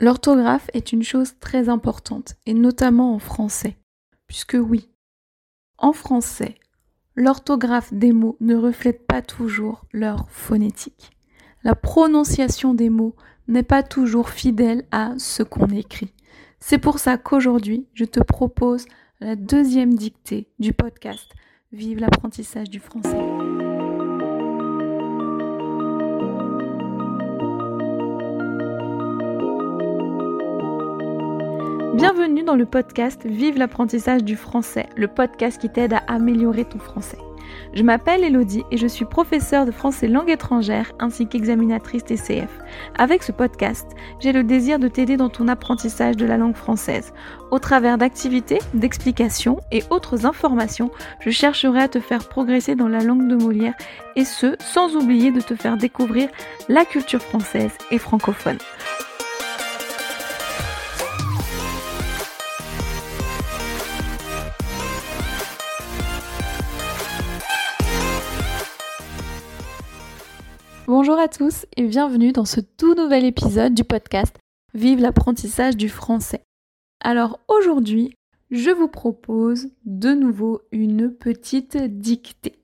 L'orthographe est une chose très importante, et notamment en français, puisque oui, en français, l'orthographe des mots ne reflète pas toujours leur phonétique. La prononciation des mots n'est pas toujours fidèle à ce qu'on écrit. C'est pour ça qu'aujourd'hui, je te propose la deuxième dictée du podcast Vive l'apprentissage du français. Bienvenue dans le podcast Vive l'apprentissage du français, le podcast qui t'aide à améliorer ton français. Je m'appelle Elodie et je suis professeure de français langue étrangère ainsi qu'examinatrice TCF. Avec ce podcast, j'ai le désir de t'aider dans ton apprentissage de la langue française. Au travers d'activités, d'explications et autres informations, je chercherai à te faire progresser dans la langue de Molière et ce, sans oublier de te faire découvrir la culture française et francophone. Bonjour à tous et bienvenue dans ce tout nouvel épisode du podcast Vive l'apprentissage du français. Alors aujourd'hui, je vous propose de nouveau une petite dictée.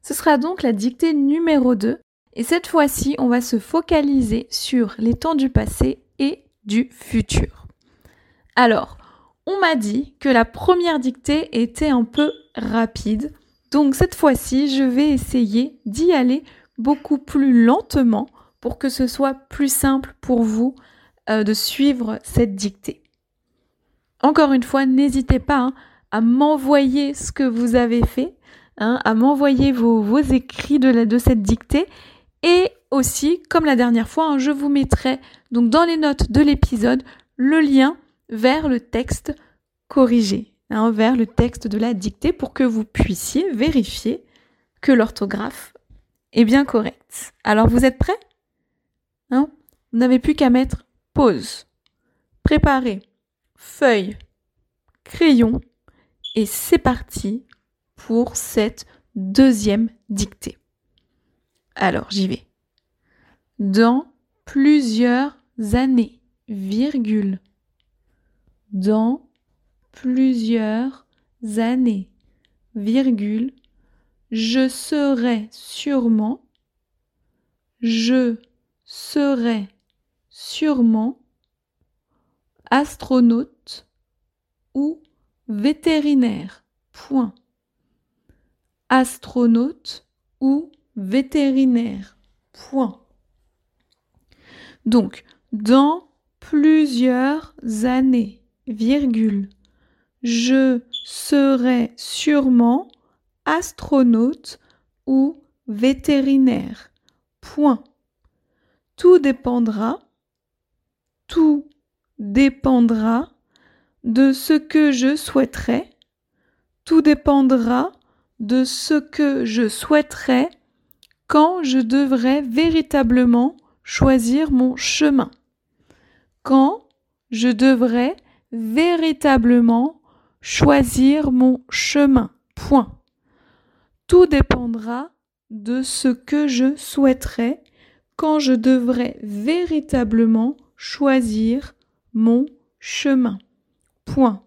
Ce sera donc la dictée numéro 2 et cette fois-ci, on va se focaliser sur les temps du passé et du futur. Alors, on m'a dit que la première dictée était un peu rapide, donc cette fois-ci, je vais essayer d'y aller beaucoup plus lentement pour que ce soit plus simple pour vous euh, de suivre cette dictée. Encore une fois, n'hésitez pas hein, à m'envoyer ce que vous avez fait, hein, à m'envoyer vos, écrits de, cette dictée et aussi, comme la dernière fois, hein, je vous mettrai donc dans les notes de l'épisode le lien vers le texte corrigé, vers le texte de la dictée pour que vous puissiez vérifier que l'orthographe est bien correct. Alors vous êtes prêts? Hein? Vous n'avez plus qu'à mettre pause, préparer, feuille, crayon et c'est parti pour cette deuxième dictée. Alors j'y vais. Dans plusieurs années, virgule. Dans plusieurs années, virgule je serai sûrement, je serai sûrement astronaute ou vétérinaire. Point. Astronaute ou vétérinaire. Point. Donc, dans plusieurs années, virgule, je serai sûrement astronaute ou vétérinaire. Point. Tout dépendra, tout dépendra de ce que je souhaiterais, tout dépendra de ce que je souhaiterais quand je devrais véritablement choisir mon chemin. Quand je devrais véritablement choisir mon chemin. Point. Tout dépendra de ce que je souhaiterais quand je devrais véritablement choisir mon chemin. Point.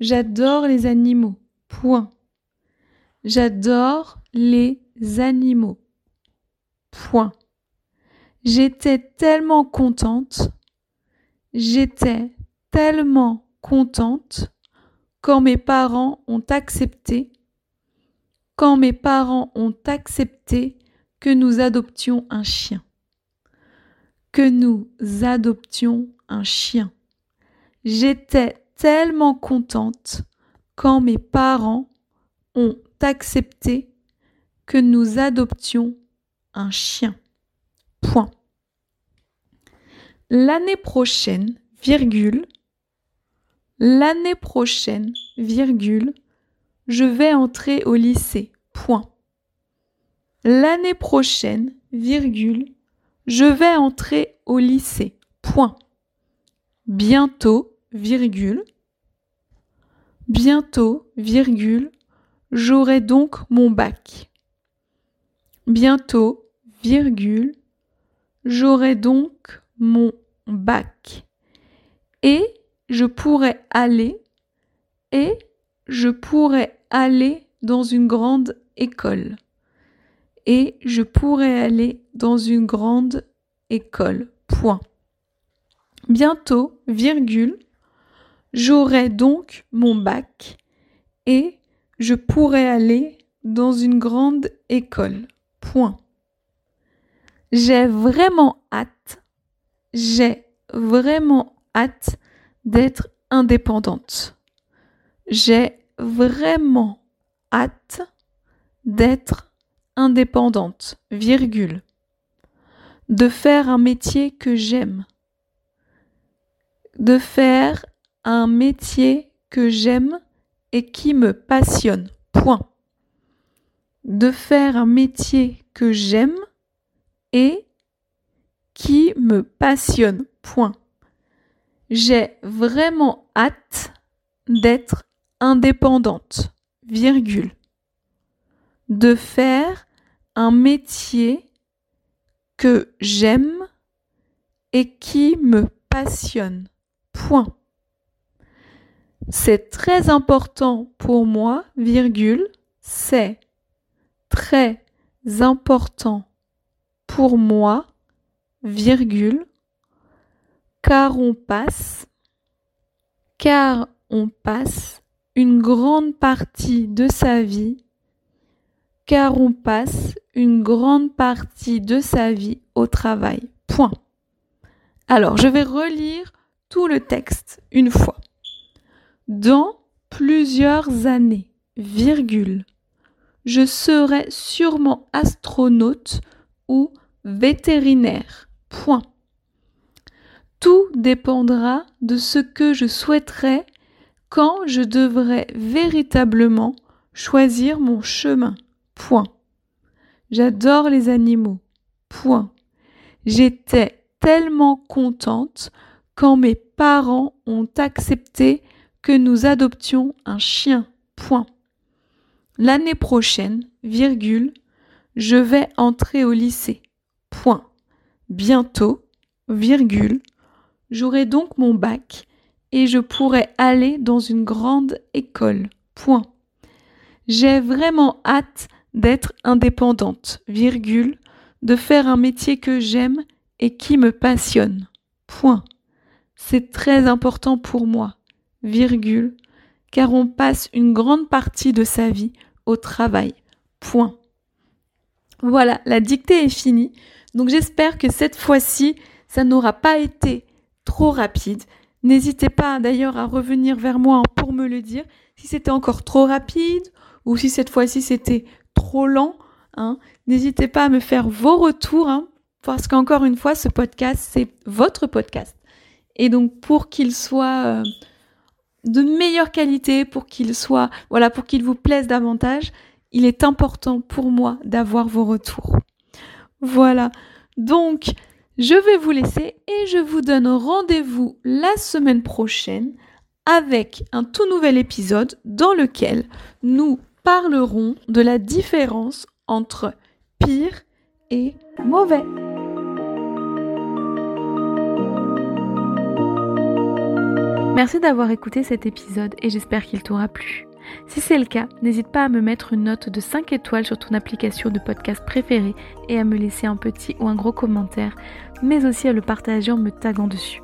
J'adore les animaux. Point. J'adore les animaux. Point. J'étais tellement contente. J'étais tellement contente quand mes parents ont accepté quand mes parents ont accepté que nous adoptions un chien. Que nous adoptions un chien. J'étais tellement contente quand mes parents ont accepté que nous adoptions un chien. Point. L'année prochaine, virgule, l'année prochaine, virgule, je vais entrer au lycée. L'année prochaine, virgule, je vais entrer au lycée. Point. Bientôt, virgule. Bientôt, virgule, j'aurai donc mon bac. Bientôt, virgule, j'aurai donc mon bac. et je pourrais aller et je pourrais aller dans une grande école. Et je pourrais aller dans une grande école. Point. Bientôt, virgule, j'aurai donc mon bac et je pourrais aller dans une grande école. Point. J'ai vraiment hâte, j'ai vraiment hâte d'être indépendante. J'ai vraiment hâte d'être indépendante, virgule. De faire un métier que j'aime. De faire un métier que j'aime et qui me passionne. Point. De faire un métier que j'aime et qui me passionne. Point. J'ai vraiment hâte d'être indépendante, virgule. De faire un métier que j'aime et qui me passionne. Point. C'est très important pour moi, virgule, c'est très important pour moi, virgule, car on passe, car on passe une grande partie de sa vie, car on passe une grande partie de sa vie au travail. Point. Alors, je vais relire tout le texte une fois. Dans plusieurs années, virgule, je serai sûrement astronaute ou vétérinaire. Point. Tout dépendra de ce que je souhaiterais quand je devrais véritablement choisir mon chemin. Point. J'adore les animaux. Point. J'étais tellement contente quand mes parents ont accepté que nous adoptions un chien. Point. L'année prochaine, virgule, je vais entrer au lycée. Point. Bientôt, virgule, j'aurai donc mon bac et je pourrai aller dans une grande école. Point. J'ai vraiment hâte d'être indépendante, virgule, de faire un métier que j'aime et qui me passionne. Point. C'est très important pour moi virgule, car on passe une grande partie de sa vie au travail. Point. Voilà, la dictée est finie. Donc j'espère que cette fois-ci, ça n'aura pas été trop rapide. N'hésitez pas d'ailleurs à revenir vers moi pour me le dire si c'était encore trop rapide ou si cette fois-ci c'était lent. Hein. N'hésitez pas à me faire vos retours hein, parce qu'encore une fois, ce podcast, c'est votre podcast. Et donc pour qu'il soit... Euh, de meilleure qualité pour qu'il soit, voilà, pour qu'il vous plaise davantage, il est important pour moi d'avoir vos retours. Voilà. Donc, je vais vous laisser et je vous donne rendez-vous la semaine prochaine avec un tout nouvel épisode dans lequel nous parlerons de la différence entre pire et mauvais. Merci d'avoir écouté cet épisode et j'espère qu'il t'aura plu. Si c'est le cas, n'hésite pas à me mettre une note de 5 étoiles sur ton application de podcast préférée et à me laisser un petit ou un gros commentaire, mais aussi à le partager en me taguant dessus.